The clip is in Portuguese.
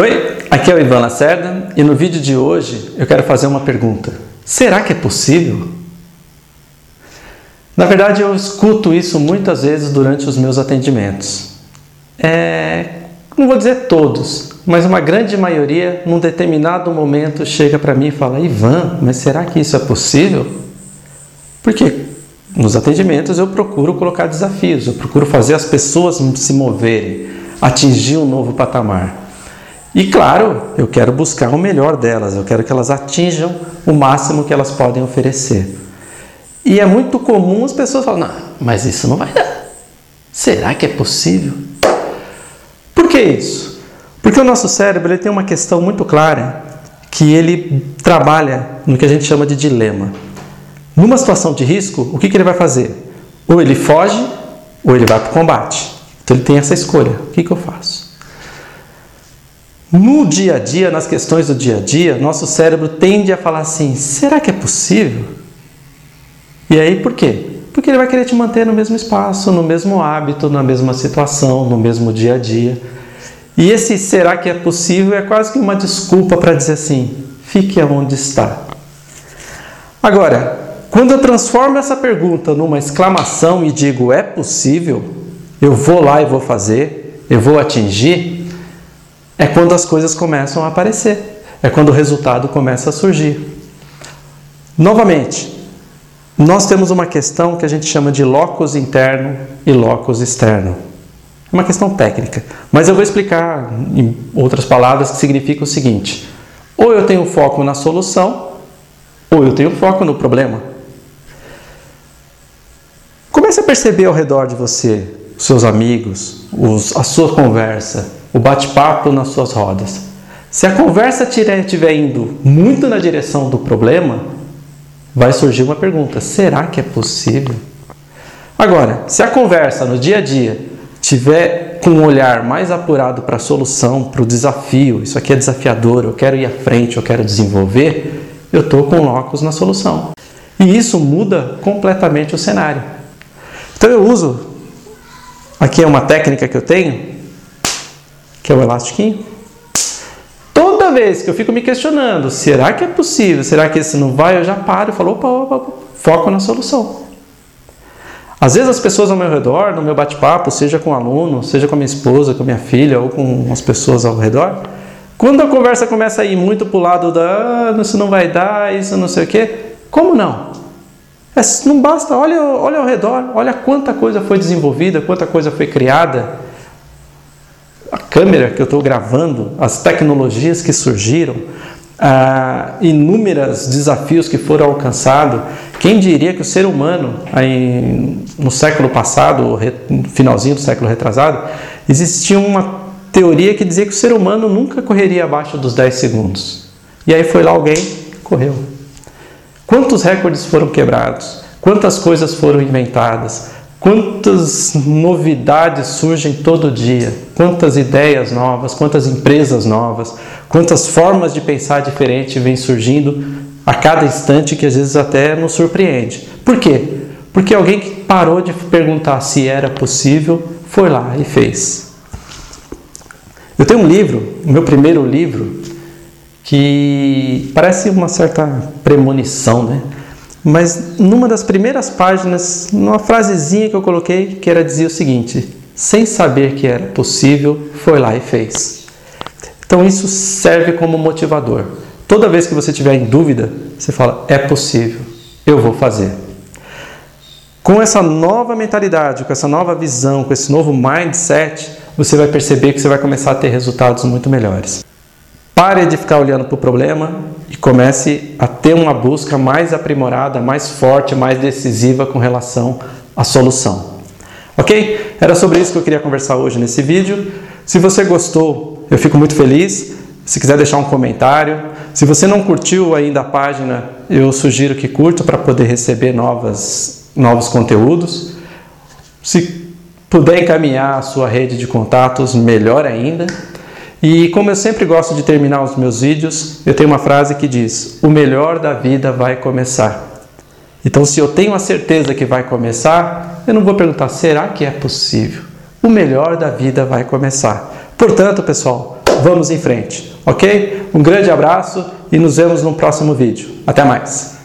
Oi, aqui é o Ivan Lacerda e no vídeo de hoje eu quero fazer uma pergunta. Será que é possível? Na verdade, eu escuto isso muitas vezes durante os meus atendimentos. É, não vou dizer todos, mas uma grande maioria, num determinado momento, chega para mim e fala: Ivan, mas será que isso é possível? Porque nos atendimentos eu procuro colocar desafios, eu procuro fazer as pessoas se moverem, atingir um novo patamar. E claro, eu quero buscar o melhor delas, eu quero que elas atinjam o máximo que elas podem oferecer. E é muito comum as pessoas falarem: mas isso não vai dar. Será que é possível? Por que isso? Porque o nosso cérebro ele tem uma questão muito clara que ele trabalha no que a gente chama de dilema. Numa situação de risco, o que, que ele vai fazer? Ou ele foge, ou ele vai para o combate. Então ele tem essa escolha: o que, que eu faço? No dia a dia, nas questões do dia a dia, nosso cérebro tende a falar assim: será que é possível? E aí por quê? Porque ele vai querer te manter no mesmo espaço, no mesmo hábito, na mesma situação, no mesmo dia a dia. E esse será que é possível é quase que uma desculpa para dizer assim: fique aonde está. Agora, quando eu transformo essa pergunta numa exclamação e digo é possível, eu vou lá e vou fazer, eu vou atingir, é quando as coisas começam a aparecer, é quando o resultado começa a surgir. Novamente, nós temos uma questão que a gente chama de locus interno e locus externo. É uma questão técnica, mas eu vou explicar em outras palavras que significa o seguinte: ou eu tenho foco na solução, ou eu tenho foco no problema. Comece a perceber ao redor de você, seus amigos, os, a sua conversa, o bate-papo nas suas rodas. Se a conversa estiver indo muito na direção do problema, vai surgir uma pergunta: será que é possível? Agora, se a conversa no dia a dia tiver com um olhar mais apurado para a solução, para o desafio, isso aqui é desafiador, eu quero ir à frente, eu quero desenvolver, eu estou com locos na solução. E isso muda completamente o cenário. Então eu uso, aqui é uma técnica que eu tenho, que é o elastiquinho. Toda vez que eu fico me questionando, será que é possível? Será que esse não vai? Eu já paro e falo, opa, opa, opa, foco na solução. Às vezes as pessoas ao meu redor, no meu bate-papo, seja com um aluno, seja com a minha esposa, com a minha filha ou com as pessoas ao redor, quando a conversa começa a ir muito para o lado da ah, isso não vai dar, isso não sei o quê, como não? É, não basta, olha, olha ao redor, olha quanta coisa foi desenvolvida, quanta coisa foi criada a câmera que eu estou gravando, as tecnologias que surgiram, inúmeros desafios que foram alcançados. Quem diria que o ser humano, aí, no século passado, no finalzinho do século retrasado, existia uma teoria que dizia que o ser humano nunca correria abaixo dos 10 segundos. E aí foi lá alguém, correu. Quantos recordes foram quebrados? Quantas coisas foram inventadas? Quantas novidades surgem todo dia, quantas ideias novas, quantas empresas novas, quantas formas de pensar diferente vêm surgindo a cada instante que às vezes até nos surpreende. Por quê? Porque alguém que parou de perguntar se era possível foi lá e fez. Eu tenho um livro, meu primeiro livro, que parece uma certa premonição, né? Mas numa das primeiras páginas, numa frasezinha que eu coloquei, que era dizer o seguinte: sem saber que era possível, foi lá e fez. Então isso serve como motivador. Toda vez que você tiver em dúvida, você fala: é possível, eu vou fazer. Com essa nova mentalidade, com essa nova visão, com esse novo mindset, você vai perceber que você vai começar a ter resultados muito melhores. Pare de ficar olhando para o problema e comece a ter uma busca mais aprimorada, mais forte, mais decisiva com relação à solução. Ok? Era sobre isso que eu queria conversar hoje nesse vídeo. Se você gostou, eu fico muito feliz. Se quiser deixar um comentário. Se você não curtiu ainda a página, eu sugiro que curta para poder receber novas, novos conteúdos. Se puder encaminhar a sua rede de contatos, melhor ainda. E como eu sempre gosto de terminar os meus vídeos, eu tenho uma frase que diz: O melhor da vida vai começar. Então, se eu tenho a certeza que vai começar, eu não vou perguntar: será que é possível? O melhor da vida vai começar. Portanto, pessoal, vamos em frente, ok? Um grande abraço e nos vemos no próximo vídeo. Até mais!